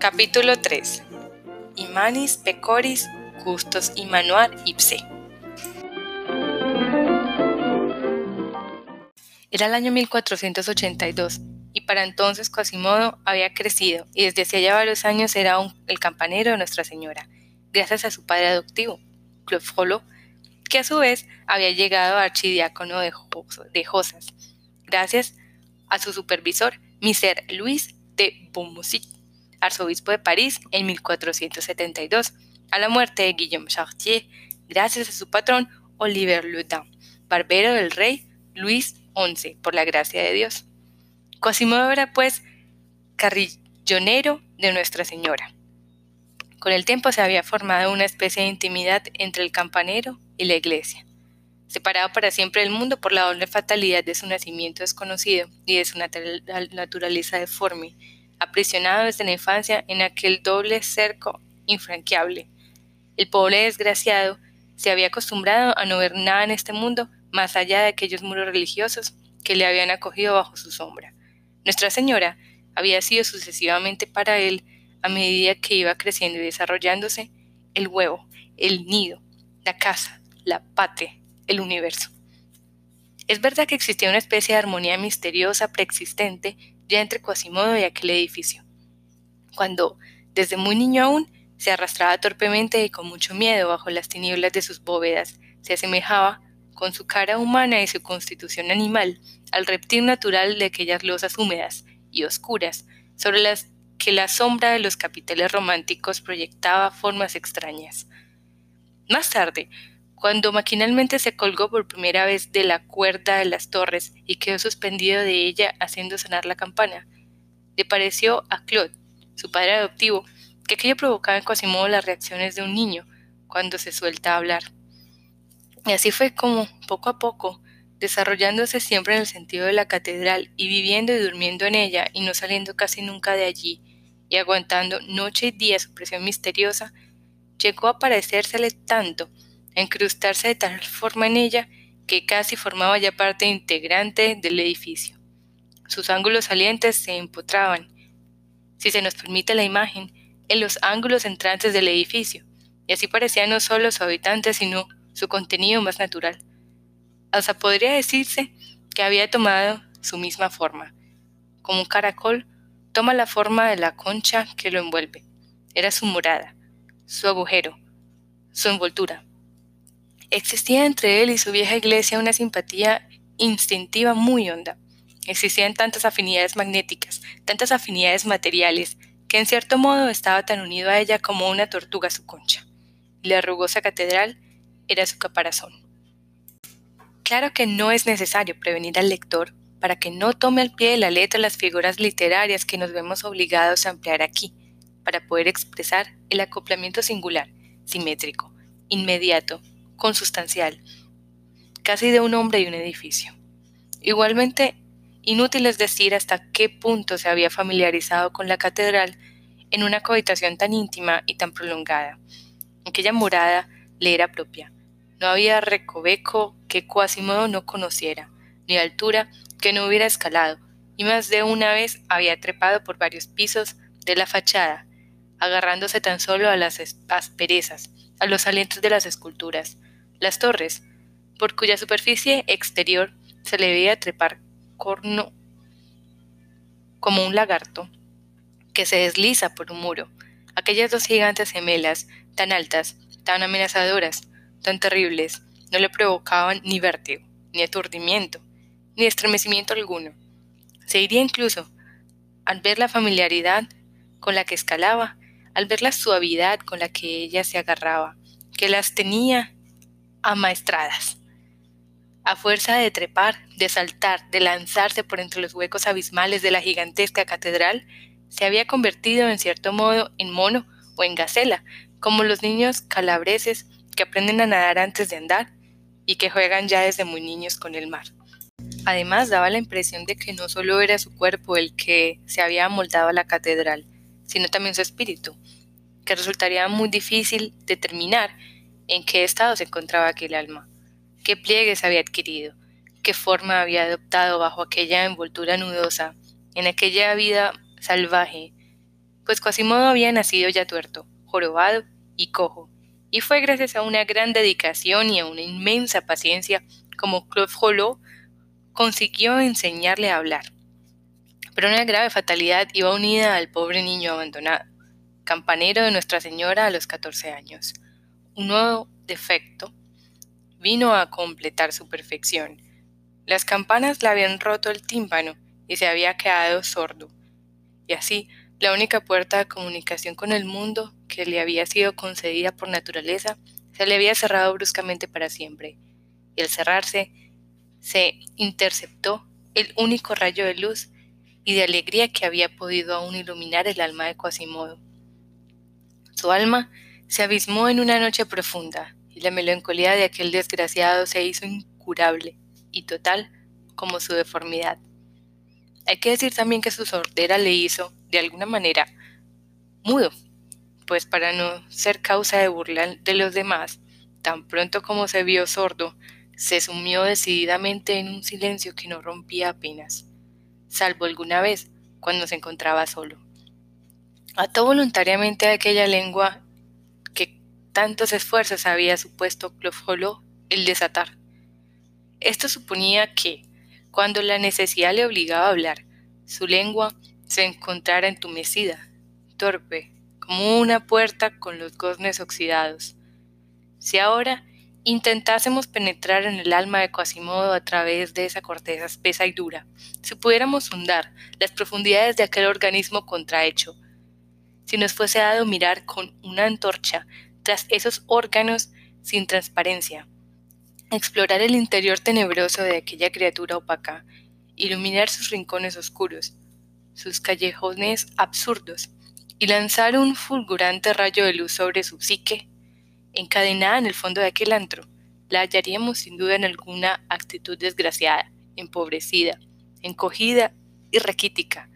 Capítulo 3 Imanis pecoris gustos immanuar ipse. Era el año 1482 y para entonces Quasimodo había crecido y desde hacía varios años era el campanero de Nuestra Señora, gracias a su padre adoptivo, Claude que a su vez había llegado a archidiácono de, Josas, gracias a su supervisor, Miser Luis de Beaumocy, arzobispo de París en 1472, a la muerte de Guillaume Chartier, gracias a su patrón Oliver Ludin, barbero del rey Luis XI, por la gracia de Dios. Quasimodo era pues carrillonero de Nuestra Señora. Con el tiempo se había formado una especie de intimidad entre el campanero y la iglesia. Separado para siempre del mundo por la doble fatalidad de su nacimiento desconocido y de su naturaleza deforme, aprisionado desde la infancia en aquel doble cerco infranqueable. El pobre desgraciado se había acostumbrado a no ver nada en este mundo más allá de aquellos muros religiosos que le habían acogido bajo su sombra. Nuestra Señora había sido sucesivamente para él, a medida que iba creciendo y desarrollándose, el huevo, el nido, la casa, la patria, el universo. Es verdad que existía una especie de armonía misteriosa preexistente ya entre Quasimodo y aquel edificio. Cuando, desde muy niño aún, se arrastraba torpemente y con mucho miedo bajo las tinieblas de sus bóvedas, se asemejaba, con su cara humana y su constitución animal, al reptil natural de aquellas losas húmedas y oscuras, sobre las que la sombra de los capiteles románticos proyectaba formas extrañas. Más tarde, cuando maquinalmente se colgó por primera vez de la cuerda de las torres y quedó suspendido de ella haciendo sonar la campana, le pareció a Claude, su padre adoptivo, que aquello provocaba en Quasimodo las reacciones de un niño cuando se suelta a hablar. Y así fue como, poco a poco, desarrollándose siempre en el sentido de la catedral y viviendo y durmiendo en ella y no saliendo casi nunca de allí, y aguantando noche y día su presión misteriosa, llegó a parecérsele tanto, a incrustarse de tal forma en ella, que casi formaba ya parte integrante del edificio. Sus ángulos salientes se empotraban, si se nos permite la imagen, en los ángulos entrantes del edificio, y así parecía no solo su habitante, sino su contenido más natural. Hasta podría decirse que había tomado su misma forma. Como un caracol, toma la forma de la concha que lo envuelve. Era su morada, su agujero, su envoltura. Existía entre él y su vieja iglesia una simpatía instintiva muy honda. Existían tantas afinidades magnéticas, tantas afinidades materiales, que en cierto modo estaba tan unido a ella como una tortuga a su concha. la rugosa catedral era su caparazón. Claro que no es necesario prevenir al lector para que no tome al pie de la letra las figuras literarias que nos vemos obligados a emplear aquí, para poder expresar el acoplamiento singular, simétrico, inmediato, consustancial, casi de un hombre y un edificio. Igualmente, inútil es decir hasta qué punto se había familiarizado con la catedral en una cohabitación tan íntima y tan prolongada. Aquella morada le era propia, no había recoveco que Quasimodo no conociera, ni altura que no hubiera escalado, y más de una vez había trepado por varios pisos de la fachada, agarrándose tan solo a las asperezas, a los alientos de las esculturas. Las torres, por cuya superficie exterior se le veía trepar corno como un lagarto que se desliza por un muro. Aquellas dos gigantes gemelas, tan altas, tan amenazadoras, tan terribles no le provocaban ni vértigo, ni aturdimiento, ni estremecimiento alguno. Se iría incluso al ver la familiaridad con la que escalaba, al ver la suavidad con la que ella se agarraba, que las tenía amaestradas. A fuerza de trepar, de saltar, de lanzarse por entre los huecos abismales de la gigantesca catedral, se había convertido en cierto modo en mono o en gacela, como los niños calabreses que aprenden a nadar antes de andar y que juegan ya desde muy niños con el mar. Además daba la impresión de que no solo era su cuerpo el que se había amoldado a la catedral, sino también su espíritu, que resultaría muy difícil determinar en qué estado se encontraba aquel alma, qué pliegues había adquirido, qué forma había adoptado bajo aquella envoltura nudosa, en aquella vida salvaje, pues Quasimodo había nacido ya tuerto, jorobado y cojo, y fue gracias a una gran dedicación y a una inmensa paciencia como Claude Frollo consiguió enseñarle a hablar. Pero una grave fatalidad iba unida al pobre niño abandonado, campanero de Nuestra Señora a los 14 años. Un nuevo defecto vino a completar su perfección. Las campanas le habían roto el tímpano y se había quedado sordo. Y así, la única puerta de comunicación con el mundo que le había sido concedida por naturaleza se le había cerrado bruscamente para siempre. Y al cerrarse, se interceptó el único rayo de luz y de alegría que había podido aún iluminar el alma de Quasimodo. Su alma se abismó en una noche profunda, y la melancolía de aquel desgraciado se hizo incurable y total como su deformidad. Hay que decir también que su sordera le hizo, de alguna manera, mudo, pues para no ser causa de burla de los demás, tan pronto como se vio sordo, se sumió decididamente en un silencio que no rompía apenas, salvo alguna vez cuando se encontraba solo. Ató voluntariamente a aquella lengua tantos esfuerzos había supuesto Clofolo el desatar. Esto suponía que, cuando la necesidad le obligaba a hablar, su lengua se encontrara entumecida, torpe, como una puerta con los goznes oxidados. Si ahora intentásemos penetrar en el alma de Quasimodo a través de esa corteza espesa y dura, si pudiéramos sondar las profundidades de aquel organismo contrahecho, si nos fuese dado mirar con una antorcha tras esos órganos sin transparencia, explorar el interior tenebroso de aquella criatura opaca, iluminar sus rincones oscuros, sus callejones absurdos, y lanzar un fulgurante rayo de luz sobre su psique, encadenada en el fondo de aquel antro, la hallaríamos sin duda en alguna actitud desgraciada, empobrecida, encogida y raquítica,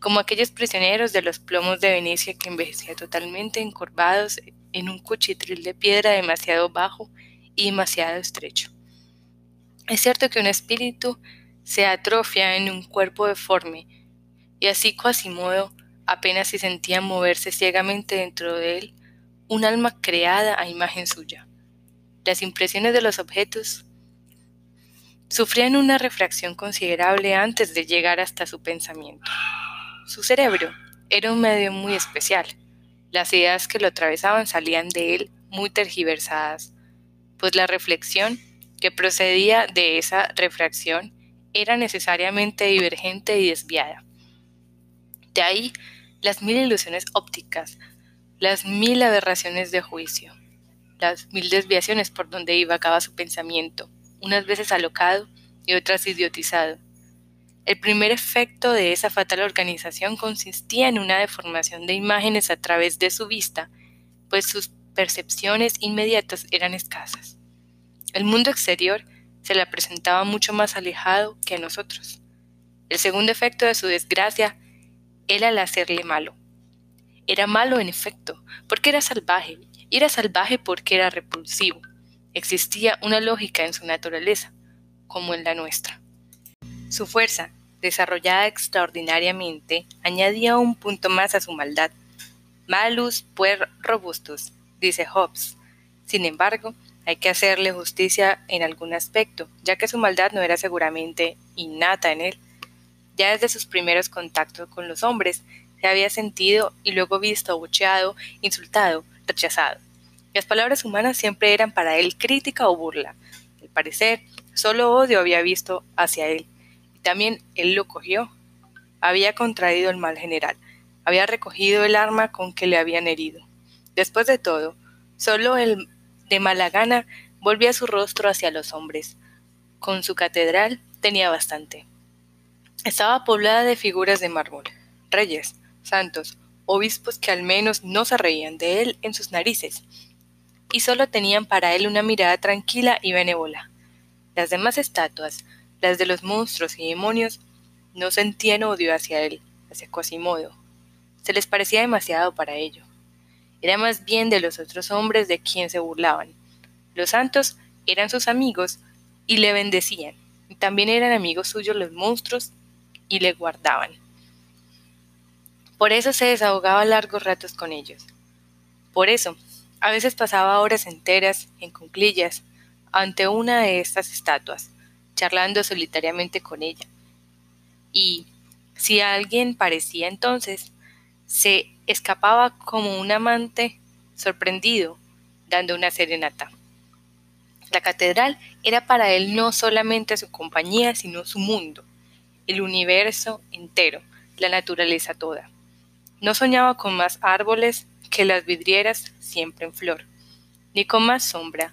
como aquellos prisioneros de los plomos de Venecia que envejecían totalmente encorvados en un cuchitril de piedra demasiado bajo y demasiado estrecho. Es cierto que un espíritu se atrofia en un cuerpo deforme, y así Quasimodo apenas se sentía moverse ciegamente dentro de él un alma creada a imagen suya. Las impresiones de los objetos sufrían una refracción considerable antes de llegar hasta su pensamiento. Su cerebro era un medio muy especial. Las ideas que lo atravesaban salían de él muy tergiversadas, pues la reflexión que procedía de esa refracción era necesariamente divergente y desviada. De ahí las mil ilusiones ópticas, las mil aberraciones de juicio, las mil desviaciones por donde iba acaba su pensamiento, unas veces alocado y otras idiotizado. El primer efecto de esa fatal organización consistía en una deformación de imágenes a través de su vista, pues sus percepciones inmediatas eran escasas. El mundo exterior se la presentaba mucho más alejado que a nosotros. El segundo efecto de su desgracia era el hacerle malo. Era malo en efecto, porque era salvaje, y era salvaje porque era repulsivo. Existía una lógica en su naturaleza, como en la nuestra. Su fuerza, desarrollada extraordinariamente, añadía un punto más a su maldad. Malus puer robustus, dice Hobbes. Sin embargo, hay que hacerle justicia en algún aspecto, ya que su maldad no era seguramente innata en él. Ya desde sus primeros contactos con los hombres se había sentido y luego visto abucheado, insultado, rechazado. Las palabras humanas siempre eran para él crítica o burla. Al parecer, solo odio había visto hacia él. También él lo cogió. Había contraído el mal general. Había recogido el arma con que le habían herido. Después de todo, solo el de mala gana volvía su rostro hacia los hombres. Con su catedral tenía bastante. Estaba poblada de figuras de mármol, reyes, santos, obispos que al menos no se reían de él en sus narices, y solo tenían para él una mirada tranquila y benévola. Las demás estatuas, las de los monstruos y demonios, no sentían odio hacia él, hacia Quasimodo. Se les parecía demasiado para ello. Era más bien de los otros hombres de quien se burlaban. Los santos eran sus amigos y le bendecían. También eran amigos suyos los monstruos y le guardaban. Por eso se desahogaba largos ratos con ellos. Por eso, a veces pasaba horas enteras en cunclillas ante una de estas estatuas, charlando solitariamente con ella. Y, si alguien parecía entonces, se escapaba como un amante sorprendido, dando una serenata. La catedral era para él no solamente su compañía, sino su mundo, el universo entero, la naturaleza toda. No soñaba con más árboles que las vidrieras siempre en flor, ni con más sombra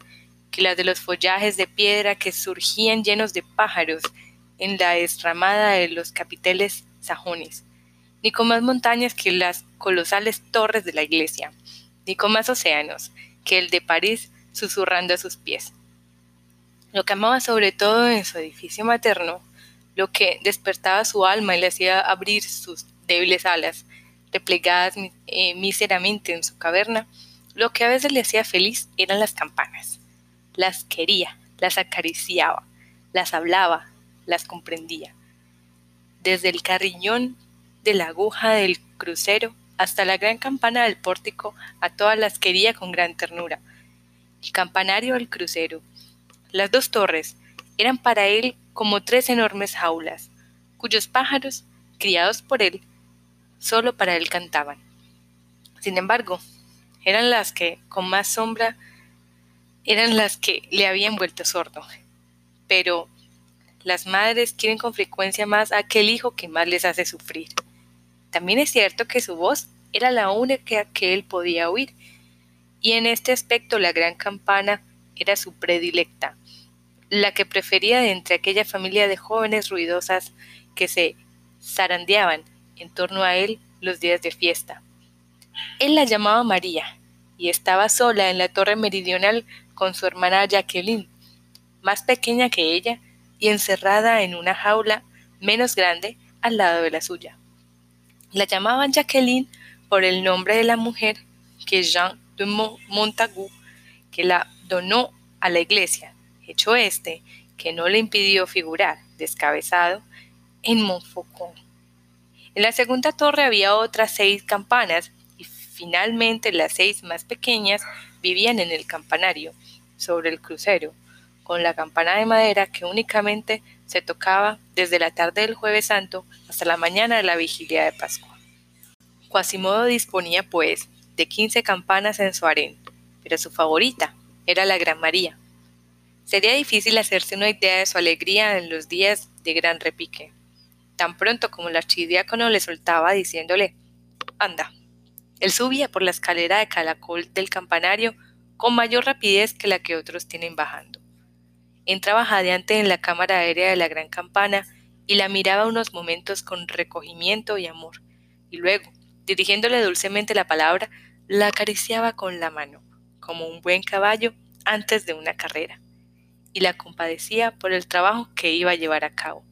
que las de los follajes de piedra que surgían llenos de pájaros en la esramada de los capiteles sajones, ni con más montañas que las colosales torres de la iglesia, ni con más océanos que el de París susurrando a sus pies. Lo que amaba sobre todo en su edificio materno, lo que despertaba su alma y le hacía abrir sus débiles alas, replegadas eh, míseramente en su caverna, lo que a veces le hacía feliz eran las campanas. Las quería, las acariciaba, las hablaba, las comprendía. Desde el carriñón de la aguja del crucero hasta la gran campana del pórtico, a todas las quería con gran ternura. El campanario del crucero, las dos torres, eran para él como tres enormes jaulas, cuyos pájaros, criados por él, solo para él cantaban. Sin embargo, eran las que, con más sombra, eran las que le habían vuelto sordo. Pero las madres quieren con frecuencia más a aquel hijo que más les hace sufrir. También es cierto que su voz era la única que él podía oír, y en este aspecto la gran campana era su predilecta, la que prefería de entre aquella familia de jóvenes ruidosas que se zarandeaban en torno a él los días de fiesta. Él la llamaba María y estaba sola en la torre meridional con su hermana Jacqueline, más pequeña que ella y encerrada en una jaula menos grande al lado de la suya. La llamaban Jacqueline por el nombre de la mujer que Jean de Montagu, que la donó a la iglesia, hecho este que no le impidió figurar descabezado en Montfaucon. En la segunda torre había otras seis campanas y finalmente las seis más pequeñas vivían en el campanario, sobre el crucero, con la campana de madera que únicamente se tocaba desde la tarde del jueves santo hasta la mañana de la vigilia de Pascua. Quasimodo disponía, pues, de quince campanas en su harén, pero su favorita era la Gran María. Sería difícil hacerse una idea de su alegría en los días de gran repique tan pronto como el archidiácono le soltaba diciéndole, anda. Él subía por la escalera de calacol del campanario con mayor rapidez que la que otros tienen bajando. Entraba jadeante en la cámara aérea de la gran campana y la miraba unos momentos con recogimiento y amor, y luego, dirigiéndole dulcemente la palabra, la acariciaba con la mano, como un buen caballo antes de una carrera, y la compadecía por el trabajo que iba a llevar a cabo.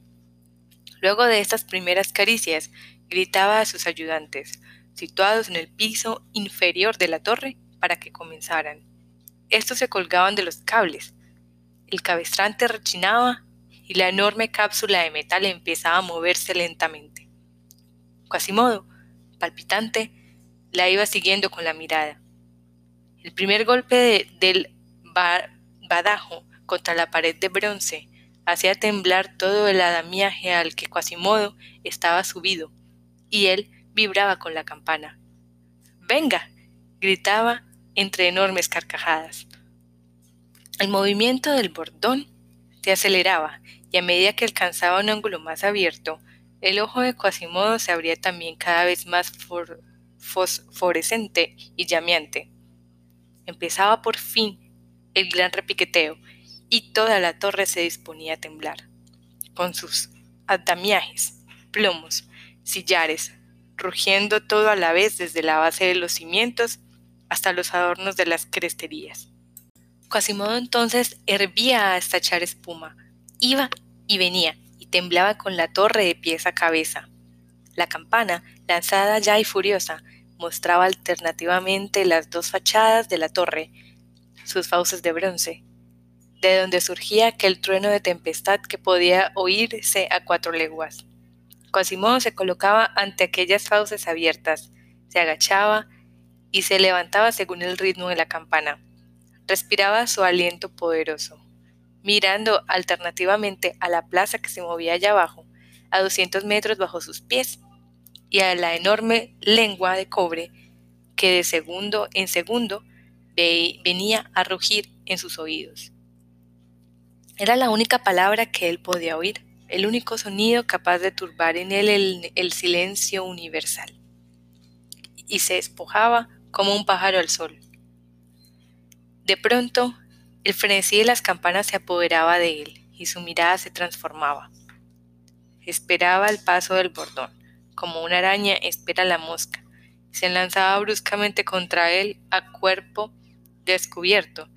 Luego de estas primeras caricias, gritaba a sus ayudantes, situados en el piso inferior de la torre, para que comenzaran. Estos se colgaban de los cables. El cabestrante rechinaba y la enorme cápsula de metal empezaba a moverse lentamente. Quasimodo, palpitante, la iba siguiendo con la mirada. El primer golpe del badajo contra la pared de bronce hacía temblar todo el adamiaje al que Quasimodo estaba subido, y él vibraba con la campana. ¡Venga! gritaba entre enormes carcajadas. El movimiento del bordón se aceleraba, y a medida que alcanzaba un ángulo más abierto, el ojo de Quasimodo se abría también cada vez más fosforescente y llameante. Empezaba por fin el gran repiqueteo, y toda la torre se disponía a temblar, con sus andamiajes, plomos, sillares, rugiendo todo a la vez desde la base de los cimientos hasta los adornos de las cresterías. Quasimodo entonces hervía a estachar espuma, iba y venía, y temblaba con la torre de pies a cabeza. La campana, lanzada ya y furiosa, mostraba alternativamente las dos fachadas de la torre, sus fauces de bronce, de donde surgía aquel trueno de tempestad que podía oírse a cuatro leguas. Quasimodo se colocaba ante aquellas fauces abiertas, se agachaba y se levantaba según el ritmo de la campana. Respiraba su aliento poderoso, mirando alternativamente a la plaza que se movía allá abajo, a 200 metros bajo sus pies, y a la enorme lengua de cobre que de segundo en segundo venía a rugir en sus oídos. Era la única palabra que él podía oír, el único sonido capaz de turbar en él el, el silencio universal. Y se despojaba como un pájaro al sol. De pronto, el frenesí de las campanas se apoderaba de él y su mirada se transformaba. Esperaba el paso del bordón, como una araña espera la mosca, se lanzaba bruscamente contra él a cuerpo descubierto,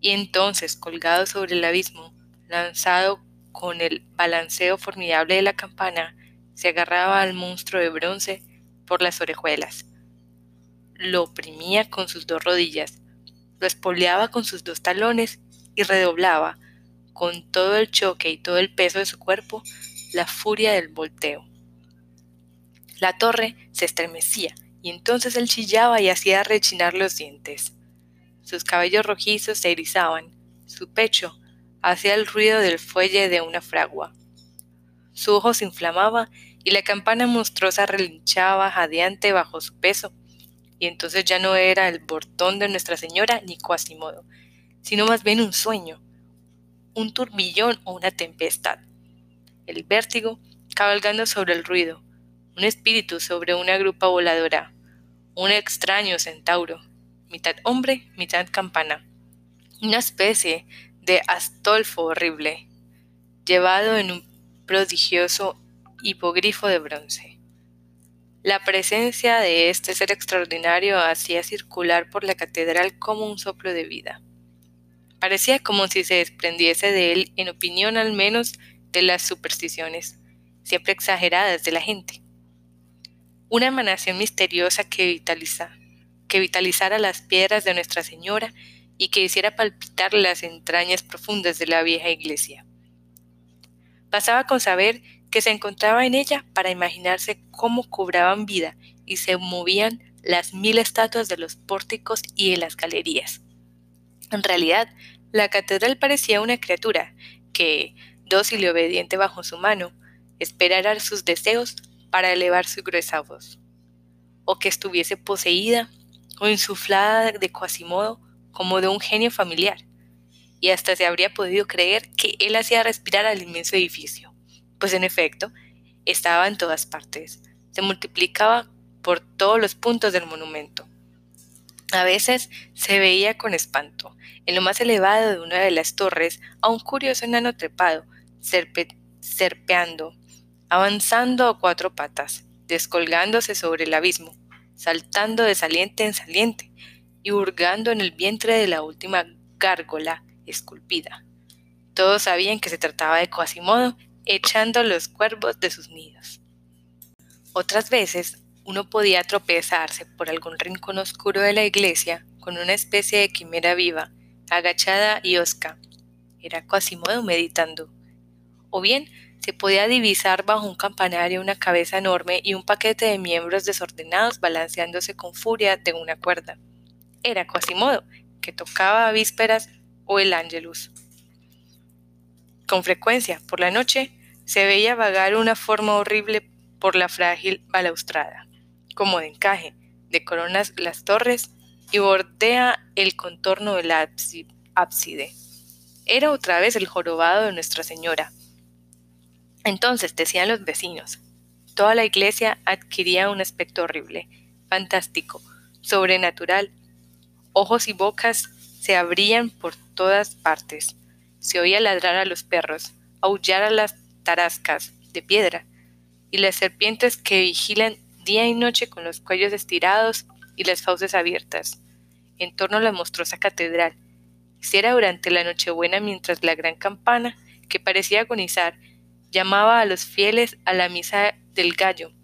y entonces, colgado sobre el abismo, lanzado con el balanceo formidable de la campana, se agarraba al monstruo de bronce por las orejuelas. Lo oprimía con sus dos rodillas, lo espoleaba con sus dos talones y redoblaba, con todo el choque y todo el peso de su cuerpo, la furia del volteo. La torre se estremecía y entonces él chillaba y hacía rechinar los dientes. Sus cabellos rojizos se erizaban, su pecho hacía el ruido del fuelle de una fragua. Su ojo se inflamaba y la campana monstruosa relinchaba jadeante bajo su peso, y entonces ya no era el portón de Nuestra Señora ni Quasimodo, sino más bien un sueño, un turbillón o una tempestad. El vértigo cabalgando sobre el ruido, un espíritu sobre una grupa voladora, un extraño centauro, mitad hombre, mitad campana, una especie de Astolfo horrible, llevado en un prodigioso hipogrifo de bronce. La presencia de este ser extraordinario hacía circular por la catedral como un soplo de vida. Parecía como si se desprendiese de él, en opinión al menos, de las supersticiones, siempre exageradas de la gente. Una emanación misteriosa que que vitalizara las piedras de Nuestra Señora y que hiciera palpitar las entrañas profundas de la vieja iglesia. Pasaba con saber que se encontraba en ella para imaginarse cómo cobraban vida y se movían las mil estatuas de los pórticos y de las galerías. En realidad, la catedral parecía una criatura que, dócil y obediente bajo su mano, esperara sus deseos para elevar su gruesa voz, o que estuviese poseída o insuflada de Quasimodo como de un genio familiar, y hasta se habría podido creer que él hacía respirar al inmenso edificio, pues en efecto, estaba en todas partes, se multiplicaba por todos los puntos del monumento. A veces se veía con espanto, en lo más elevado de una de las torres, a un curioso enano trepado, serpeando, avanzando a cuatro patas, descolgándose sobre el abismo, saltando de saliente en saliente, y hurgando en el vientre de la última gárgola esculpida. Todos sabían que se trataba de Quasimodo echando los cuervos de sus nidos. Otras veces uno podía tropezarse por algún rincón oscuro de la iglesia con una especie de quimera viva, agachada y osca. Era Quasimodo meditando. O bien se podía divisar bajo un campanario una cabeza enorme y un paquete de miembros desordenados balanceándose con furia de una cuerda era Quasimodo, que tocaba a vísperas o el ángelus. Con frecuencia, por la noche, se veía vagar una forma horrible por la frágil balaustrada, como de encaje, de coronas las torres y bordea el contorno del ábside. Era otra vez el jorobado de Nuestra Señora. Entonces, decían los vecinos, toda la iglesia adquiría un aspecto horrible, fantástico, sobrenatural, Ojos y bocas se abrían por todas partes. Se oía ladrar a los perros, aullar a las tarascas de piedra y las serpientes que vigilan día y noche con los cuellos estirados y las fauces abiertas, en torno a la monstruosa catedral. Si era durante la Nochebuena mientras la gran campana, que parecía agonizar, llamaba a los fieles a la misa del gallo,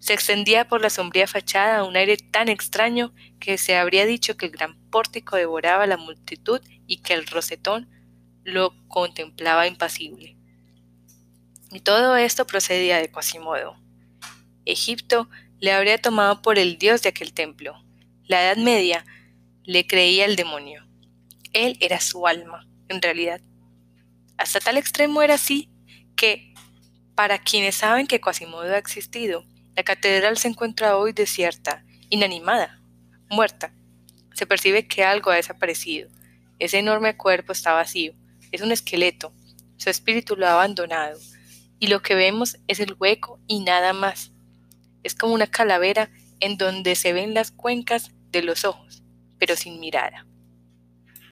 se extendía por la sombría fachada un aire tan extraño que se habría dicho que el gran pórtico devoraba la multitud y que el rosetón lo contemplaba impasible. Y todo esto procedía de Quasimodo. Egipto le habría tomado por el dios de aquel templo. La Edad Media le creía el demonio. Él era su alma, en realidad. Hasta tal extremo era así que, para quienes saben que Quasimodo ha existido, la catedral se encuentra hoy desierta, inanimada, muerta. Se percibe que algo ha desaparecido. Ese enorme cuerpo está vacío, es un esqueleto. Su espíritu lo ha abandonado. Y lo que vemos es el hueco y nada más. Es como una calavera en donde se ven las cuencas de los ojos, pero sin mirada.